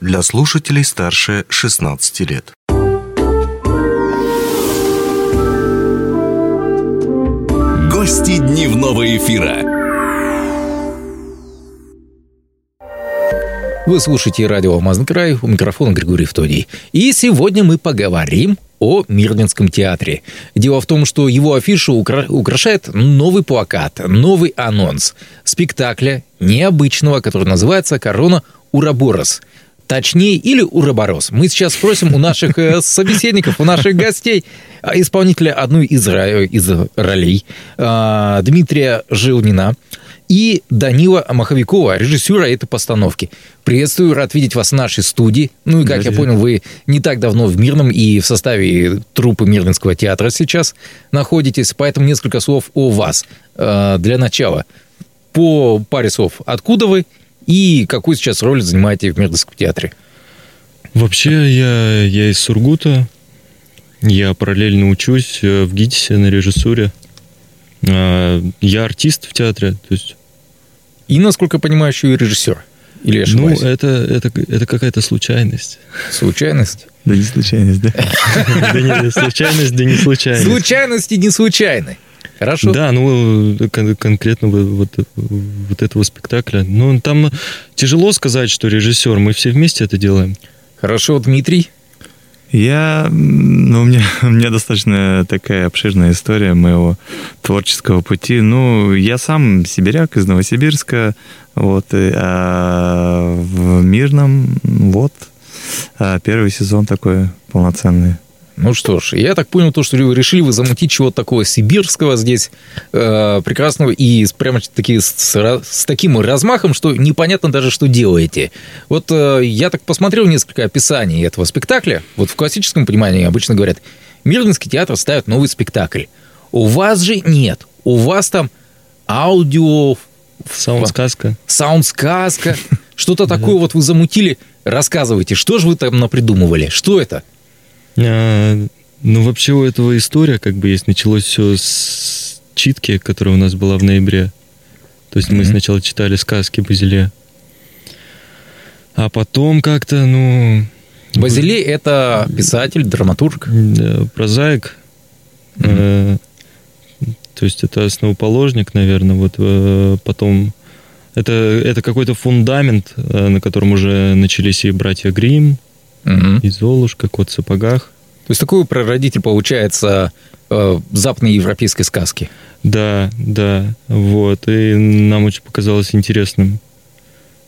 для слушателей старше 16 лет. Гости дневного эфира. Вы слушаете радио «Алмазный край», у микрофона Григорий Втодий. И сегодня мы поговорим о Мирнинском театре. Дело в том, что его афишу укра- украшает новый плакат, новый анонс спектакля необычного, который называется «Корона Ураборос». Точнее, или Ураборос. Мы сейчас спросим у наших э, собеседников, у наших гостей, а, исполнителя одной из, из ролей, Дмитрия Жилнина и Данила Маховикова, режиссера этой постановки. Приветствую, рад видеть вас в нашей студии. Ну и, как я понял, вы не так давно в Мирном и в составе труппы Мирнинского театра сейчас находитесь, поэтому несколько слов о вас. Для начала, по паре слов, откуда вы и какую сейчас роль занимаете в Мирнинском театре? Вообще, я, я из Сургута. Я параллельно учусь э, в ГИТИСе на режиссуре. А, я артист в театре, то есть и, насколько я понимаю, еще и режиссер. Или я Ну, это, это, это какая-то случайность. Случайность? Да не случайность, да? Да не случайность, да не случайность. Случайности не случайны. Хорошо. Да, ну, конкретно вот, вот этого спектакля. Ну, там тяжело сказать, что режиссер. Мы все вместе это делаем. Хорошо, Дмитрий. Я, ну, у меня, у меня достаточно такая обширная история моего творческого пути. Ну, я сам сибиряк из Новосибирска, вот, а в Мирном, вот, а первый сезон такой полноценный. Ну что ж, я так понял, то, что решили вы замутить чего-то такого сибирского здесь, э, прекрасного, и прямо таки с, с таким размахом, что непонятно даже, что делаете. Вот э, я так посмотрел несколько описаний этого спектакля. Вот в классическом понимании обычно говорят, Мирнинский театр ставит новый спектакль. У вас же нет. У вас там аудио... Саунд-сказка. Саунд-сказка. Что-то такое вот вы замутили. Рассказывайте, что же вы там напридумывали? Что это? А, ну, вообще у этого история как бы есть. Началось все с читки, которая у нас была в ноябре. То есть mm-hmm. мы сначала читали сказки Базиле. А потом как-то, ну... Базилей — это писатель, драматург? Прозаик. Mm-hmm. То есть это основоположник, наверное. Вот э, потом... Это, это какой-то фундамент, э, на котором уже начались и братья Грим, угу. и Золушка, кот в сапогах. То есть такой прародитель, получается, э, западноевропейской сказки. Да, да, вот. И нам очень показалось интересным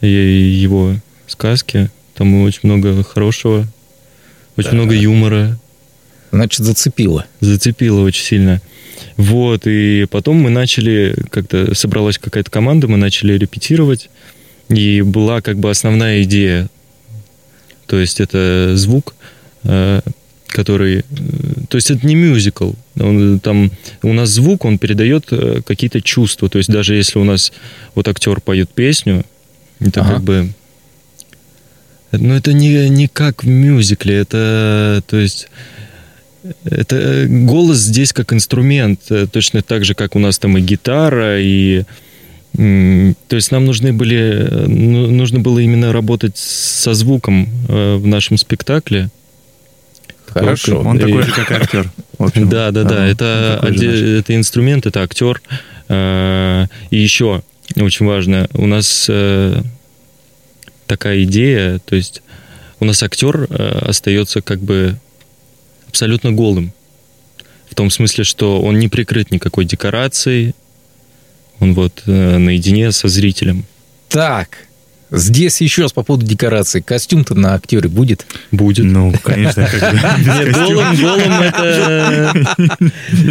его сказки. Там очень много хорошего, очень да. много юмора. Значит, зацепило. Зацепило очень сильно. Вот, и потом мы начали, как-то собралась какая-то команда, мы начали репетировать, и была как бы основная идея то есть это звук, э, который... Э, то есть это не мюзикл. Он, там у нас звук, он передает э, какие-то чувства. То есть даже если у нас вот актер поет песню, это ага. как бы... Но это не, не как в мюзикле, это... То есть... Это голос здесь как инструмент, точно так же, как у нас там и гитара, и то есть нам нужны были, ну, нужно было именно работать со звуком э, в нашем спектакле. Хорошо. Он такой же, как актер. Да, да, да. Это, это инструмент, это актер. Э, и еще очень важно, у нас э, такая идея, то есть у нас актер остается как бы абсолютно голым. В том смысле, что он не прикрыт никакой декорацией, вот э, наедине со зрителем. Так, Здесь еще раз по поводу декорации. Костюм-то на актере будет? Будет. Ну, конечно. Нет, голым, голым это...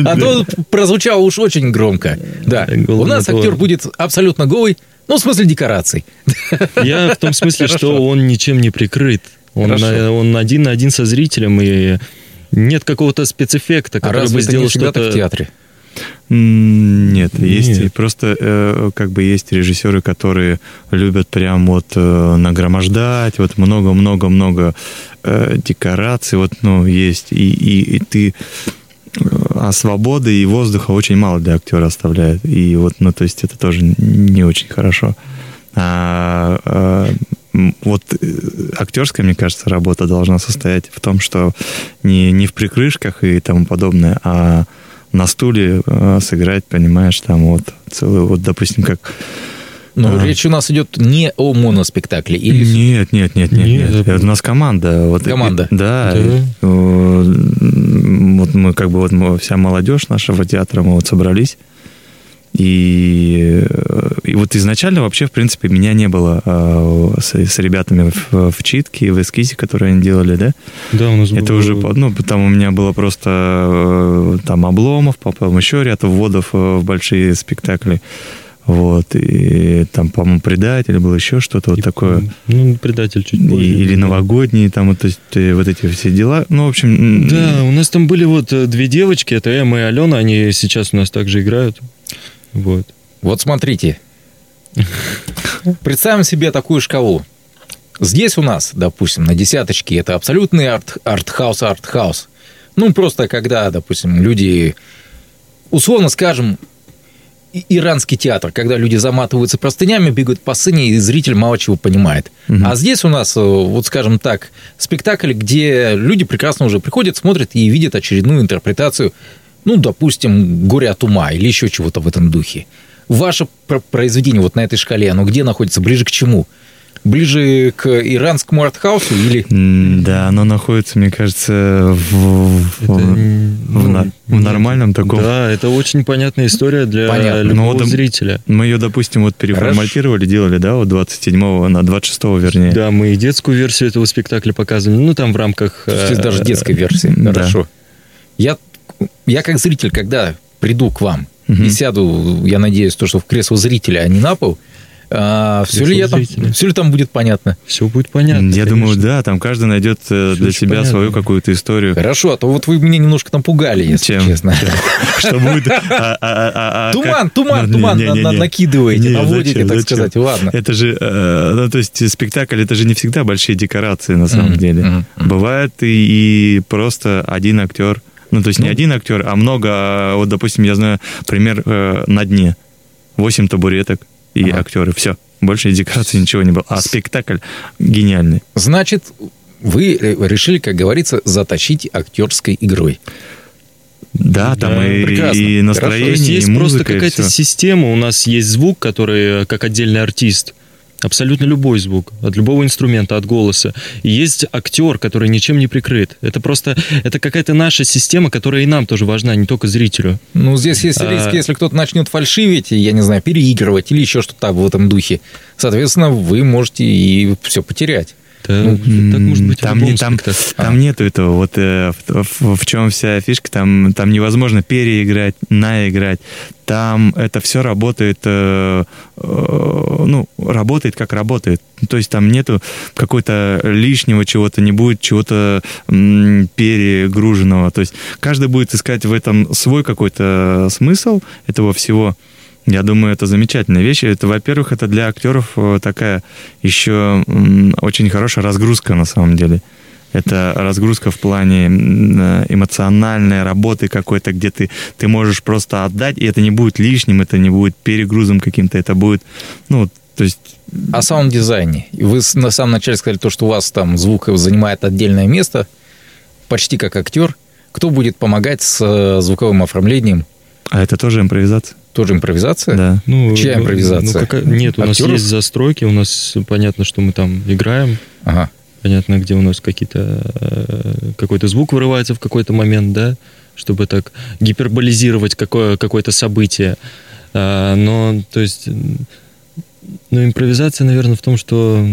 А то прозвучало уж очень громко. Да, у нас актер будет абсолютно голый, ну, в смысле декораций. Я в том смысле, что он ничем не прикрыт. Он, он один на один со зрителем, и нет какого-то спецэффекта, а который бы сделал что-то... в театре? Нет, есть Нет. просто э, как бы есть режиссеры, которые любят прям вот э, нагромождать, вот много-много-много э, декораций, вот, ну, есть, и, и, и ты а свободы и воздуха очень мало для актера оставляет. И вот, ну, то есть это тоже не очень хорошо. А, а вот э, актерская, мне кажется, работа должна состоять в том, что не, не в прикрышках и тому подобное, а на стуле э, сыграть, понимаешь, там вот целый, вот, допустим, как но а. речь у нас идет не о моноспектакле. Или... Нет, нет, нет, нет, нет. нет. Это у нас команда. Вот, команда. И, да. да. И, вот мы как бы вот мы, вся молодежь нашего театра, мы вот собрались. И, и вот изначально вообще, в принципе, меня не было э, с, с ребятами в, в читке, в эскизе, которые они делали, да? Да, у нас Это было... уже, ну, там у меня было просто э, там обломов, потом еще ряд вводов в большие спектакли. Вот, и там, по-моему, предатель был еще что-то вот такое. Ну, предатель чуть позже. Или новогодние, там вот, есть, вот эти все дела. Ну, в общем... Да, у нас там были вот э, две девочки, это Эмма и Алена, они сейчас у нас также играют. Вот. Вот смотрите. Представим себе такую шкалу. Здесь у нас, допустим, на десяточке это абсолютный арт, артхаус, артхаус. Ну, просто когда, допустим, люди, условно скажем, иранский театр, когда люди заматываются простынями, бегают по сцене, и зритель мало чего понимает. Угу. А здесь у нас, э, вот скажем так, спектакль, где люди прекрасно уже приходят, смотрят и видят очередную интерпретацию, ну, допустим, «Горе от ума» или еще чего-то в этом духе. Ваше произведение вот на этой шкале, оно где находится, ближе к чему? ближе к иранскому артхаусу или... Да, оно находится, мне кажется, в, это, в, в, в нормальном таком... Да, это очень понятная история для Понятно. любого ну, вот, зрителя. Мы ее, допустим, вот переформатировали, Хорошо. делали, да, вот 27-го на 26-го, вернее. Да, мы и детскую версию этого спектакля показывали, ну, там в рамках... Здесь даже э, детской версии, хорошо. Я, я как зритель, когда приду к вам угу. и сяду, я надеюсь, то, что в кресло зрителя, а не на пол, а, все, ли я там, все ли там будет понятно? Все будет понятно. Я конечно. думаю, да, там каждый найдет э, все для себя понятно. свою какую-то историю. Хорошо, а то вот вы меня немножко там пугали, если Чем? честно. Что будет? А, а, туман, туман, ну, туман накидываете, наводите, так сказать. Ладно. Это же, э, ну то есть спектакль, это же не всегда большие декорации на самом деле. Бывает и просто один актер. Ну, то есть не ну. один актер, а много. Вот, допустим, я знаю пример э, на дне. Восемь табуреток и ага. актеры. Все. Больше декораций ничего не было. А спектакль гениальный. Значит, вы решили, как говорится, затащить актерской игрой. Да, там да, и, прекрасно. и настроение, Хорошо. есть и музыка, просто какая-то система. У нас есть звук, который э, как отдельный артист – Абсолютно любой звук, от любого инструмента, от голоса. И есть актер, который ничем не прикрыт. Это просто, это какая-то наша система, которая и нам тоже важна, не только зрителю. Ну, здесь есть а, риск, а... если кто-то начнет фальшивить, я не знаю, переигрывать или еще что-то в этом духе. Соответственно, вы можете и все потерять. Да, ну, так может быть там, не, там, там нету этого. Вот э, в, в, в чем вся фишка, там, там невозможно переиграть, наиграть. Там это все работает, э, э, ну, работает как работает. То есть там нету какой-то лишнего чего-то, не будет чего-то перегруженного. То есть каждый будет искать в этом свой какой-то смысл этого всего. Я думаю, это замечательная вещь. Это, во-первых, это для актеров э, такая еще очень хорошая разгрузка на самом деле. Это разгрузка в плане э, эмоциональной работы какой-то, где ты, ты можешь просто отдать, и это не будет лишним, это не будет перегрузом каким-то, это будет, ну, то есть... О саунд-дизайне. Вы на самом начале сказали то, что у вас там звук занимает отдельное место, почти как актер. Кто будет помогать с э, звуковым оформлением? А это тоже импровизация? Тоже импровизация? Да. Ну, Чья импровизация? Ну, какая... Нет, у Актеров? нас есть застройки, у нас понятно, что мы там играем. Ага. Понятно, где у нас какие-то э, какой-то звук вырывается в какой-то момент, да, чтобы так гиперболизировать какое, какое-то событие. А, но, то есть, ну, импровизация, наверное, в том, что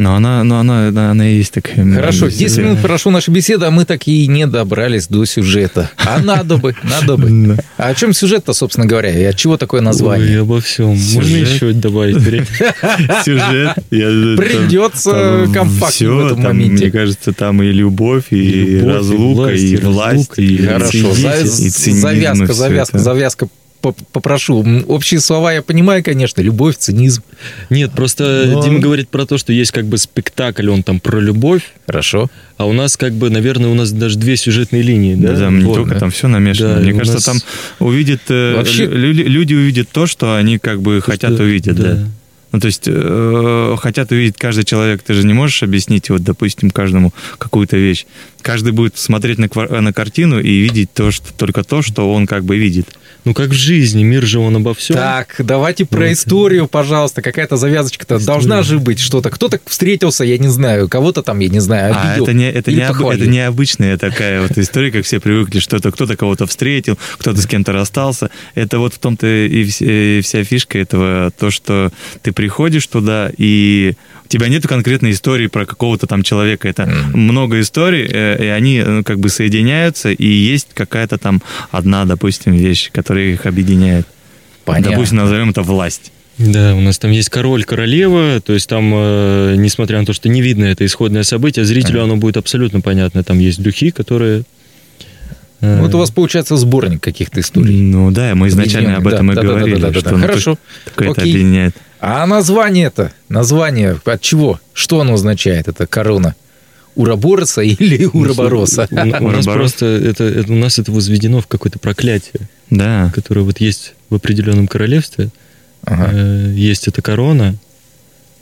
но она, но она, она, она и есть такая. Хорошо, 10 минут прошло наша беседа, а мы так и не добрались до сюжета. А надо бы, надо бы. А о чем сюжет-то, собственно говоря? И от чего такое название? Ой, обо всем. Можно еще добавить? Сюжет. Придется компактно в этом моменте. Мне кажется, там и любовь, и разлука, и власть, и Хорошо, завязка, завязка, завязка попрошу. Общие слова я понимаю, конечно, любовь, цинизм. Нет, просто Но... Дима говорит про то, что есть как бы спектакль, он там про любовь. Хорошо. А у нас как бы, наверное, у нас даже две сюжетные линии, да? Да, не вот, только, да. там все намешано. Да, Мне кажется, нас... там увидят, э, Вообще... люди, увидят то, что они как бы что... хотят увидеть, да. да. Ну, то есть э, хотят увидеть каждый человек. Ты же не можешь объяснить, вот, допустим, каждому какую-то вещь. Каждый будет смотреть на, на картину и видеть то, что, только то, что он как бы видит. Ну, как в жизни, мир же он обо всем. Так, давайте про вот. историю, пожалуйста. Какая-то завязочка-то История. должна же быть что-то. Кто-то встретился, я не знаю, кого-то там, я не знаю, а, обидел. А, это не, это не, об, это не обычная такая вот история, как все привыкли, что-то кто-то кого-то встретил, кто-то с кем-то расстался. Это вот в том-то и вся фишка этого, то, что ты приходишь туда, и у тебя нет конкретной истории про какого-то там человека. Это mm-hmm. много историй, э, и они ну, как бы соединяются, и есть какая-то там одна, допустим, вещь, которая их объединяет. Понятно. Допустим, назовем это власть. Да, у нас там есть король, королева, то есть там, э, несмотря на то, что не видно это исходное событие, зрителю оно будет абсолютно понятно. Там есть духи, которые ну, вот у вас получается сборник каких-то историй. Ну да, мы изначально об этом да, и да, говорили, да, да, да, что да. Хорошо. Такое это объединяет. А название это? Название от чего? Что оно означает, это корона? Урабороса или ну, Урабороса? У, у нас просто это, это, у нас это возведено в какое-то проклятие, да. которое вот есть в определенном королевстве. Ага. Э, есть эта корона,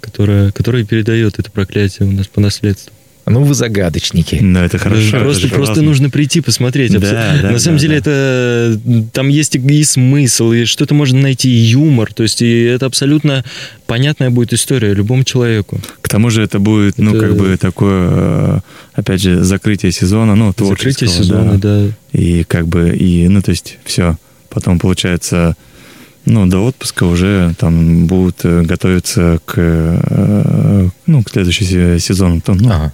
которая, которая передает это проклятие у нас по наследству. Ну, вы загадочники. Ну, это хорошо. Просто, это просто нужно прийти посмотреть. Да, да, На самом да, деле, да. это там есть и смысл, и что-то можно найти, и юмор. То есть, и это абсолютно понятная будет история любому человеку. К тому же это будет, ну, это... ну, как бы такое, э, опять же, закрытие сезона, ну, творческого. Закрытие сезона, да. да. И как бы, и, ну, то есть, все. Потом, получается, ну, до отпуска уже там будут э, готовиться к, э, ну, к следующему сезону. Ну, ага.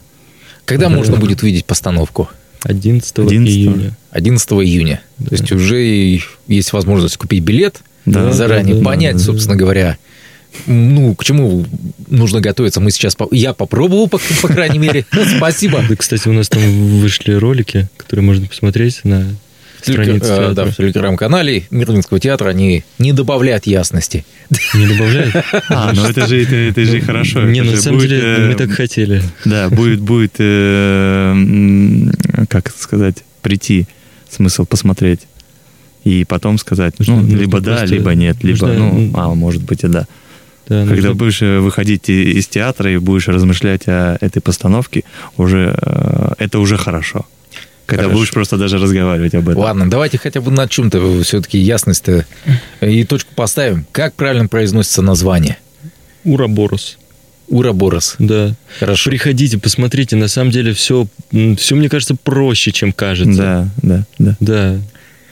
Когда да. можно будет увидеть постановку? 11, 11 июня. 11 июня. Да. То есть уже есть возможность купить билет да, заранее, да, понять, да, собственно да. говоря, ну, к чему нужно готовиться. Мы сейчас... Я попробовал, по, по крайней мере. Спасибо. Да, кстати, у нас там вышли ролики, которые можно посмотреть на странице. Э, да, в телеграм-канале Мирлинского театра они не добавляют ясности. Не добавляют? А, ну это же, это, это же хорошо. Не, ну на самом деле мы так хотели. Да, будет, будет, э, как сказать, прийти смысл посмотреть. И потом сказать, ну, нужно, либо да, либо нет, либо, нужно, ну, а, может быть и да. Да, Когда нужно... будешь э, выходить из театра и будешь размышлять о этой постановке, уже э, это уже хорошо. Когда Хорошо. будешь просто даже разговаривать об этом. Ладно, давайте хотя бы на чем-то все-таки ясность и точку поставим. Как правильно произносится название? Ураборос. Ураборос. Да. Хорошо. Приходите, посмотрите. На самом деле все, все, мне кажется, проще, чем кажется. Да, да, да. Да.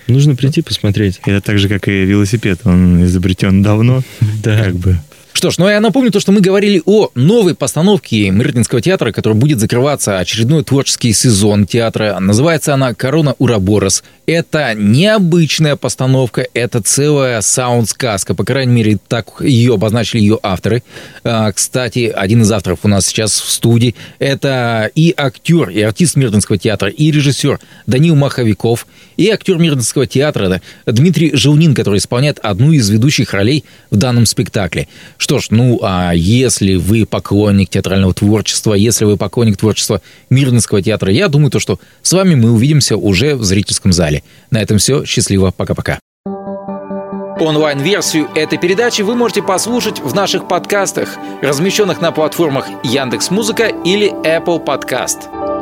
Нужно прийти посмотреть. Это так же, как и велосипед. Он изобретен давно. Да. Как бы что ж, ну я напомню то, что мы говорили о новой постановке Мырдинского театра, который будет закрываться очередной творческий сезон театра. Называется она «Корона Ураборос». Это необычная постановка, это целая саунд-сказка. По крайней мере, так ее обозначили ее авторы. А, кстати, один из авторов у нас сейчас в студии. Это и актер, и артист Мирдинского театра, и режиссер Данил Маховиков, и актер Мирдинского театра Дмитрий Желнин, который исполняет одну из ведущих ролей в данном спектакле. Что ж, ну, а если вы поклонник театрального творчества, если вы поклонник творчества Мирнинского театра, я думаю, то, что с вами мы увидимся уже в зрительском зале. На этом все. Счастливо. Пока-пока. Онлайн-версию этой передачи вы можете послушать в наших подкастах, размещенных на платформах Яндекс.Музыка или Apple Podcast.